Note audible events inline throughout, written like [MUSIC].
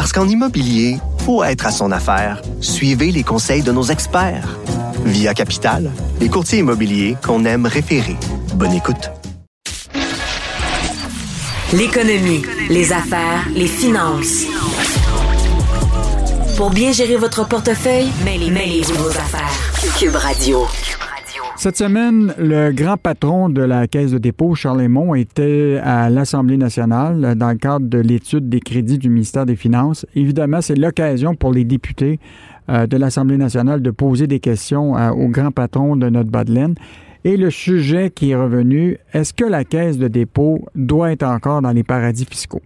Parce qu'en immobilier, faut être à son affaire. Suivez les conseils de nos experts. Via Capital, les courtiers immobiliers qu'on aime référer. Bonne écoute. L'économie, les affaires, les finances. Pour bien gérer votre portefeuille, mêlez-vous vos affaires. Cube Radio. Cette semaine, le grand patron de la Caisse de dépôt, Charles Lemont, était à l'Assemblée nationale dans le cadre de l'étude des crédits du ministère des Finances. Évidemment, c'est l'occasion pour les députés euh, de l'Assemblée nationale de poser des questions euh, au grand patron de notre bas et le sujet qui est revenu, est-ce que la caisse de dépôt doit être encore dans les paradis fiscaux?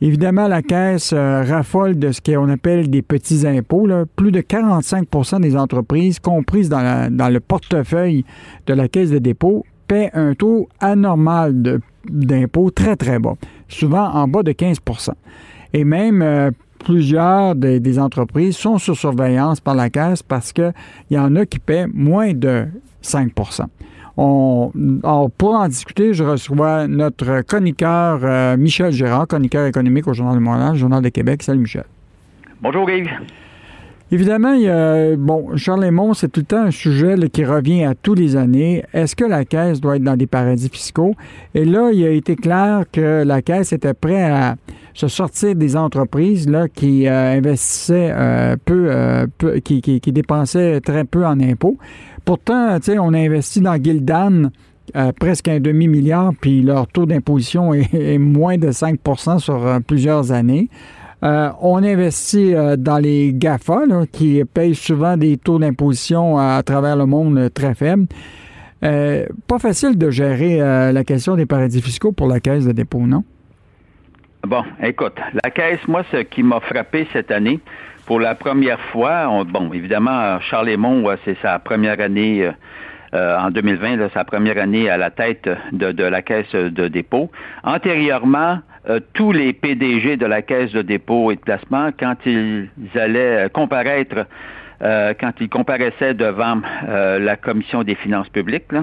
Évidemment, la caisse euh, raffole de ce qu'on appelle des petits impôts. Plus de 45% des entreprises comprises dans, le portefeuille de la caisse de dépôt paient un taux anormal d'impôts très, très bas, souvent en bas de 15% Et même euh, plusieurs des, entreprises sont sous surveillance par la caisse parce qu'il y en a qui paient moins de 5 on, pour en discuter, je reçois notre chroniqueur euh, Michel Gérard, chroniqueur économique au Journal de Montréal, Journal de Québec. Salut Michel. Bonjour Yves. Évidemment, il y a, bon, Charles Lemont, c'est tout le temps un sujet qui revient à tous les années. Est-ce que la Caisse doit être dans des paradis fiscaux? Et là, il a été clair que la Caisse était prête à se sortir des entreprises là, qui euh, investissaient euh, peu, qui, qui, qui, dépensaient très peu en impôts. Pourtant, on a investi dans Gildan euh, presque un demi-milliard, puis leur taux d'imposition est, moins de 5% sur euh, plusieurs années. Euh, on investit dans les GAFA, qui payent souvent des taux d'imposition à, travers le monde très faibles. pas facile de gérer la question des paradis fiscaux pour la Caisse de dépôt, non? Bon, écoute, la Caisse, moi, ce qui m'a frappé cette année, pour la première fois, bon, évidemment, Charles Lemont, c'est sa première année euh, euh, en 2020, sa première année à la tête de, la caisse de dépôt. Antérieurement, euh, tous les PDG de la caisse de dépôt et de placement, quand ils allaient comparaître quand ils comparaissaient devant la commission des finances publiques,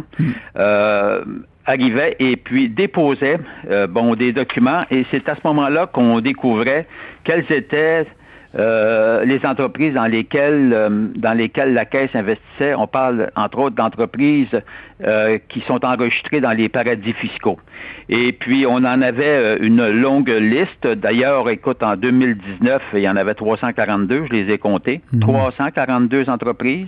arrivaient et puis déposaient bon des documents et c'est à ce moment-là qu'on découvrait quels étaient euh, les entreprises dans lesquelles euh, dans lesquelles la caisse investissait, on parle entre autres d'entreprises euh, qui sont enregistrées dans les paradis fiscaux. Et puis on en avait une longue liste. D'ailleurs, écoute, en 2019, il y en avait 342, je les ai comptés, 342 mhm. entreprises.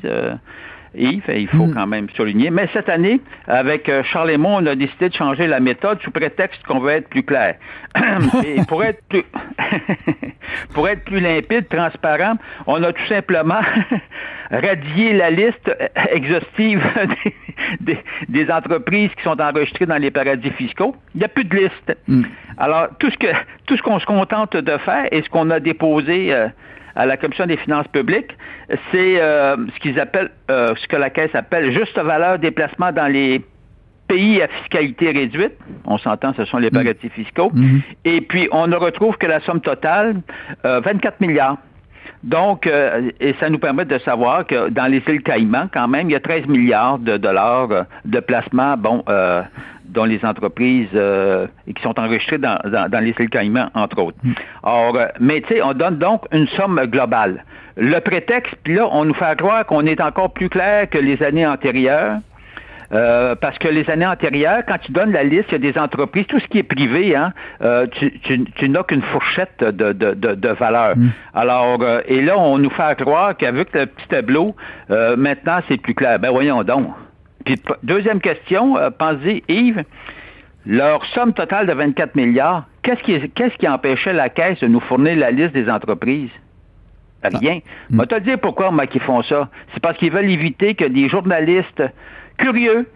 Yves, il faut mm. quand même souligner. Mais cette année, avec euh, Charles Lemont, on a décidé de changer la méthode sous prétexte qu'on veut être plus clair. [COUGHS] Et pour être plus [LAUGHS] pour être plus limpide, transparent, on a tout simplement [LAUGHS] radié la liste exhaustive [LAUGHS] des, entreprises qui sont enregistrées dans les paradis fiscaux. Il n'y a plus de liste. Mm. Alors, tout ce que tout ce qu'on se contente de faire et ce qu'on a déposé euh, à la Commission des finances publiques, c'est euh, ce qu'ils appellent, euh, ce que la Caisse appelle juste valeur déplacement dans les pays à fiscalité réduite. On s'entend, ce sont les mm. paradis fiscaux. Mm-hmm. Et puis, on ne retrouve que la somme totale, 24 euh, milliards. Donc, et ça nous permet de savoir que dans les îles Caïmans, quand même, il y a 13 milliards de dollars de placement, bon, dont les entreprises euh, qui sont enregistrées dans, les îles Caïmans, entre autres. Mm. Or, euh, mais tu sais, on donne donc une somme globale. Le prétexte, puis là, on nous fait croire qu'on est encore plus clair que les années antérieures. Euh, parce que les années antérieures, quand tu donnes la liste, il y a des entreprises, tout ce qui est privé, hein, tu, n'as qu'une fourchette de, de, de, valeur. Mm. Alors, et là, on nous fait croire qu'avec le petit tableau, maintenant, c'est plus clair. Ben voyons donc. Puis, deuxième question, euh, pensez, Yves, leur somme totale de 24 milliards, qu'est-ce qui, qu'est-ce qui empêchait la Caisse de nous fournir la liste des entreprises? Rien. Je vais te dire pourquoi, moi, qu'ils font ça. C'est parce qu'ils veulent éviter que des journalistes curieux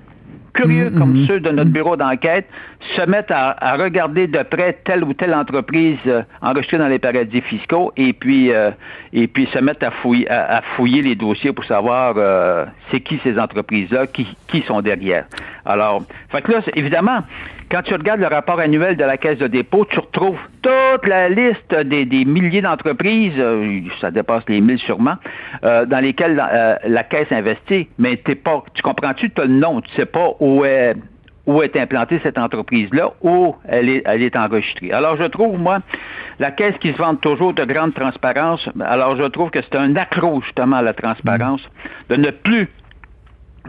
curieux comme mm-hmm. ceux de notre bureau d'enquête, se mettent à, regarder de près telle ou telle entreprise euh, enregistrée dans les paradis fiscaux et puis euh, et puis se mettent à fouiller, à, fouiller les dossiers pour savoir euh, c'est qui ces entreprises-là, qui, qui sont derrière. Alors, fait que là, évidemment, quand tu regardes le rapport annuel de la Caisse de dépôt, tu retrouves toute la liste des, milliers d'entreprises, ça dépasse les mille sûrement, dans lesquelles la, Caisse investit, mais t'es pas, tu comprends-tu, tu as le nom, tu sais pas où est où est implantée cette entreprise-là, où elle est, elle est enregistrée. Alors, je trouve, moi, la caisse qui se vante toujours de grande transparence, alors je trouve que c'est un accroche, justement, à la transparence, de ne plus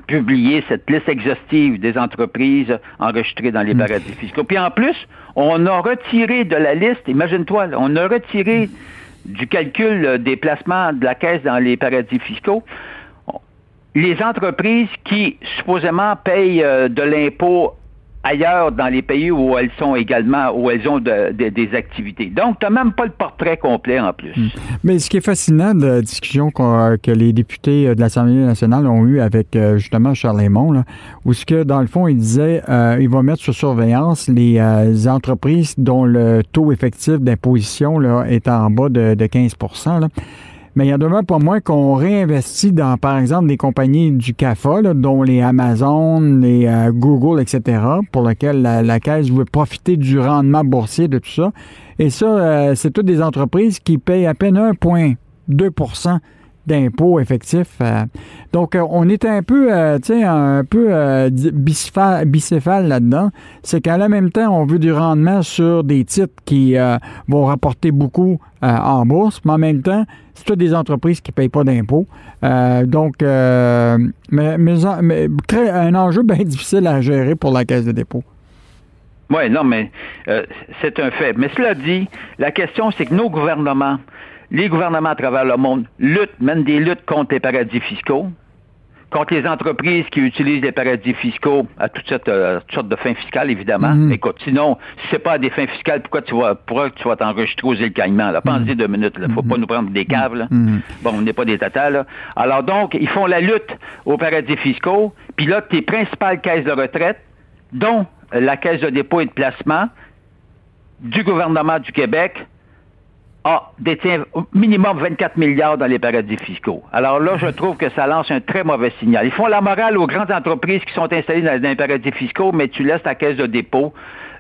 publier cette liste exhaustive des entreprises enregistrées dans les mm. paradis fiscaux. Puis en plus, on a retiré de la liste, imagine-toi, on a retiré du calcul des placements de la caisse dans les paradis fiscaux les entreprises qui supposément payent euh, de l'impôt ailleurs dans les pays où elles sont également, où elles ont des activités. Donc, tu n'as même pas le portrait complet en plus. Hmm. Mais ce qui est fascinant de la discussion que les députés euh, de l'Assemblée nationale ont eue avec euh, justement Charles Raymond, où ce que, dans le fond, il disait euh, il va mettre sur surveillance les entreprises dont le taux effectif d'imposition est en bas de, de 15 là mais il y a demain pour moi qu'on réinvestit dans, par exemple, des compagnies du CAFA, dont les Amazon, les euh, Google, etc., pour lesquelles la, Caisse veut profiter du rendement boursier de tout ça. Et ça, euh, c'est toutes des entreprises qui payent à peine 1,2 d'impôts effectifs. Euh. donc, euh, on est un peu, euh, un peu bicéphale, là-dedans. C'est qu'à la même temps, on veut du rendement sur des titres qui vont rapporter beaucoup en bourse, mais en même temps, c'est toutes des entreprises qui ne payent pas d'impôts. donc, mais, mais, un enjeu [LAUGHS] bien difficile à gérer pour la Caisse de dépôt. Oui, non, mais c'est un fait. Mais cela dit, la question, c'est que nos gouvernements, les gouvernements à travers le monde luttent, mènent des luttes contre les paradis fiscaux, contre les entreprises qui utilisent les paradis fiscaux à toutes euh, sortes, de fins fiscales, évidemment. Mhm. Écoute, sinon, si c'est pas à des fins fiscales, pourquoi tu vas, pourquoi tu vas t'enregistrer aux îles Caïmans? Là? Pensez mhm. deux minutes, Il Faut pas mhm. nous prendre des caves, là. Bon, on n'est pas des tatas, là. Alors donc, ils font la lutte aux paradis fiscaux, puis là, tes principales caisses de retraite, dont la caisse de dépôt et de placement du gouvernement du Québec, a détient minimum 24 milliards dans les paradis fiscaux. Alors là, je trouve que ça lance un très mauvais signal. Ils font la morale aux grandes entreprises qui sont installées dans, les paradis fiscaux, mais tu laisses ta caisse de dépôt,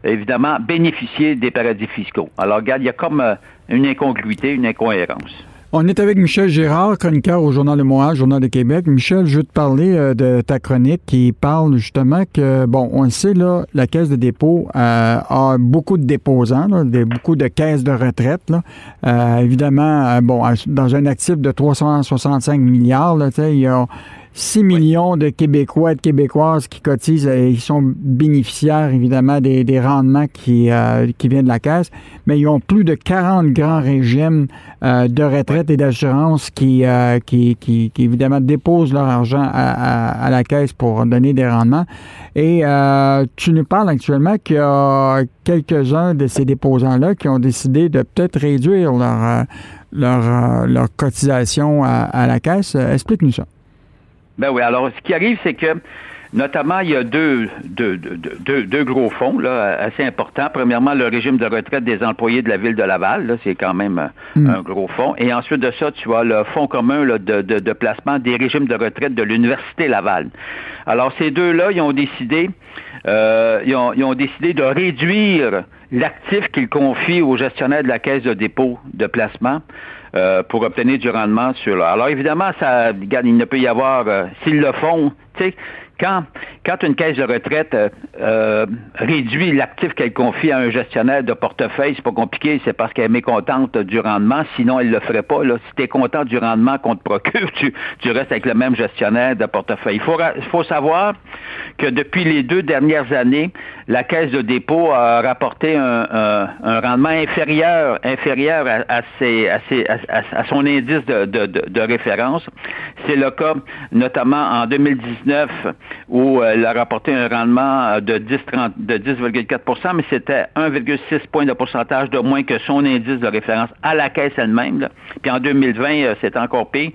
évidemment, bénéficier des paradis fiscaux. Alors, regarde, il y a comme euh, une incongruité, une incohérence. On est avec Michel Gérard, chroniqueur au Journal de Montréal, Journal de Québec. Michel, je veux te parler euh, de ta chronique qui parle justement que, bon, on le sait, là, la Caisse de dépôt euh, a beaucoup de déposants, beaucoup de caisses de retraite. Là. Euh, évidemment, bon, dans un actif de 365 milliards, là, il y a 6 millions de Québécois et de Québécoises qui cotisent et ils sont bénéficiaires évidemment des, rendements qui, euh, qui viennent de la caisse, mais ils ont plus de 40 grands régimes euh, de retraite et d'assurance euh, qui, évidemment déposent leur argent à, la caisse pour donner des rendements. Et tu nous parles actuellement qu'il y a quelques-uns de ces déposants-là qui ont décidé de peut-être réduire leur, cotisation à la caisse. Explique-nous ça. Ben oui, alors ce qui arrive, c'est que Notamment, il y a deux, deux, deux, deux, gros fonds là, assez importants. Premièrement, le régime de retraite des employés de la ville de Laval, c'est quand même hmm. un gros fonds. Et ensuite de ça, tu as le fonds commun là, de, de, de, placement des régimes de retraite de l'Université Laval. Alors, ces deux-là, ils ont décidé euh, ils, ont, ils, ont, décidé de réduire l'actif qu'ils confient aux gestionnaires de la caisse de dépôt de placement euh, pour obtenir du rendement sur Alors évidemment, ça, regarde, il ne peut y avoir, euh, s'ils le font, tu sais, quand, quand une caisse de retraite euh, euh, réduit l'actif qu'elle confie à un gestionnaire de portefeuille, c'est pas compliqué, c'est parce qu'elle est mécontente du rendement, sinon elle le ferait pas. Là. Si tu es content du rendement qu'on te procure, [LAUGHS] tu, tu restes avec le même gestionnaire de portefeuille. Il faut, faut savoir que depuis les deux dernières années, la caisse de dépôt a rapporté un, un, rendement inférieur, inférieur à, ses, à, ses, à, son indice de, de, de référence. C'est le cas notamment en 2019 où euh, elle a rapporté un rendement euh, de 10, de 10,4% mais c'était 1,6 point de pourcentage de moins que son indice de référence à la caisse elle-même. Puis en 2020, euh, c'est encore pire.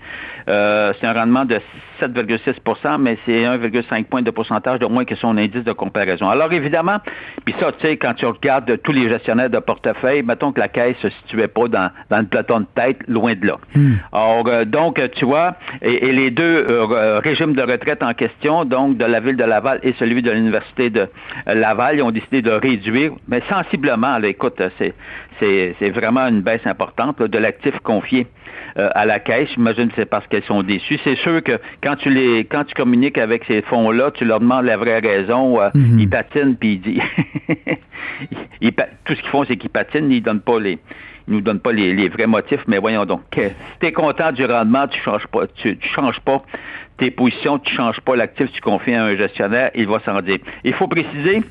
c'est un rendement de 7,6% mais c'est 1,5 point de pourcentage de moins que son indice de comparaison. Alors évidemment, puis ça, tu sais, quand tu regardes tous les gestionnaires de portefeuille, mettons que la caisse se situait pas dans, dans le peloton de tête, loin de là. Hmm. Alors, euh, donc, tu vois, et, les deux euh, régimes de retraite en question, donc de la ville de Laval et celui de l'Université de Laval, ils ont décidé de réduire, mais sensiblement, là, écoute, c'est c'est vraiment une baisse importante de l'actif confié euh, à la caisse. J'imagine que c'est parce qu'elles sont déçues. C'est sûr que quand tu les quand tu communiques avec ces fonds-là, tu leur demandes la vraie raison. Euh, mhm. Ils patinent puis ils disent [LAUGHS] tout ce qu'ils font, c'est qu'ils patinent, ils donnent pas les ils nous donnent pas les, vrais motifs, mais voyons donc. Si tu es content du rendement, tu changes pas, tu, changes pas tes positions, tu changes pas l'actif, tu confies à un gestionnaire, il va s'en dire. Il faut préciser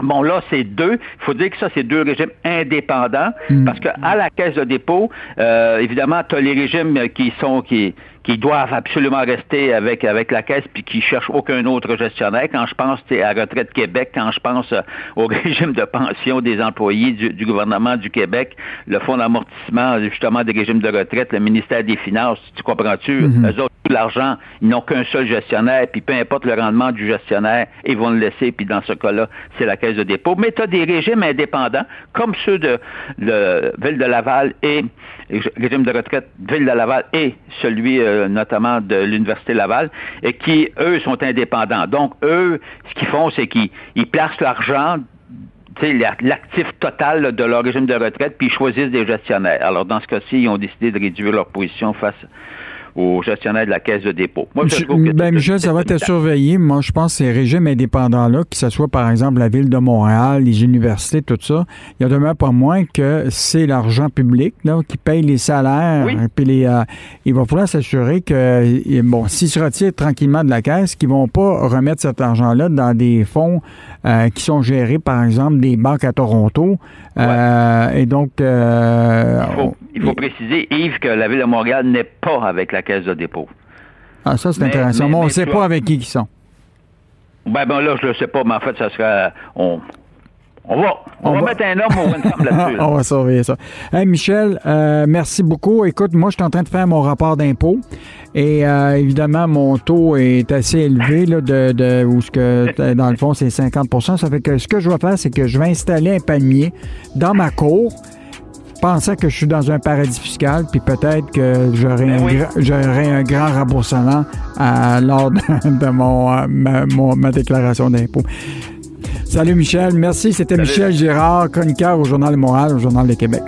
Bon, là, c'est deux. Il faut dire que ça, c'est deux régimes indépendants, mm. parce qu'à la caisse de dépôt, euh, évidemment, tu as les régimes qui sont qui qui doivent absolument rester avec avec la caisse puis qui cherchent aucun autre gestionnaire. Quand je pense à Retraite Québec, quand je pense euh, au [LAUGHS] régime de pension des employés du, gouvernement du Québec, le fonds d'amortissement justement des régimes de retraite, le ministère des Finances, tu comprends-tu? Mm-hmm. Eux autres, tout l'argent, ils n'ont qu'un seul gestionnaire, puis peu importe le rendement du gestionnaire, ils vont le laisser, puis dans ce cas-là, c'est la caisse de dépôt. Mais tu as des régimes indépendants, comme ceux de, de Ville de Laval et régime de retraite Ville de Laval et celui euh, notamment de l'Université Laval, et qui, eux, sont indépendants. Donc, eux, ce qu'ils font, c'est qu'ils placent l'argent l'actif total de leur régime de retraite, puis ils choisissent des gestionnaires. Alors, dans ce cas-ci, ils ont décidé de réduire leur position face au gestionnaire de la caisse de dépôt. Moi, je ben, Michel, ça va être surveillé. Moi, je pense que ces régimes indépendants-là, que ce soit par exemple la Ville de Montréal, les universités, tout ça, il y a demain pas moins que c'est l'argent public là, qui paye les salaires. Puis les, euh, il va falloir s'assurer que, bon, s'ils se retirent tranquillement de la caisse, qu'ils ne vont pas remettre cet argent-là dans des fonds euh, qui sont gérés, par exemple, des banques à Toronto. Euh, et donc... il, faut, préciser, Yves, que la Ville de Montréal n'est pas avec la caisse de dépôt. Ah, ça, c'est intéressant. on ne sait pas avec qui ils sont. Ben, ben là, je ne le sais pas, mais en fait, ça serait. On, on va, on, va, mettre un homme ou une femme là-dessus. on va surveiller ça. Hey, Michel, euh, merci beaucoup. Écoute, moi, je suis en train de faire mon rapport d'impôt. Et euh, évidemment, mon taux est assez élevé, là, de, de où ce que, dans le fond, c'est 50% Ça fait que ce que je vais faire, c'est que je vais installer un palmier dans ma cour pensais que je suis dans un paradis fiscal, puis peut-être que j'aurai ben un, grand remboursement lors [LAUGHS] de, mon, euh, ma, déclaration d'impôt. Salut Michel, merci. C'était Michel Girard, chroniqueur au Journal de Montréal, au Journal de Québec.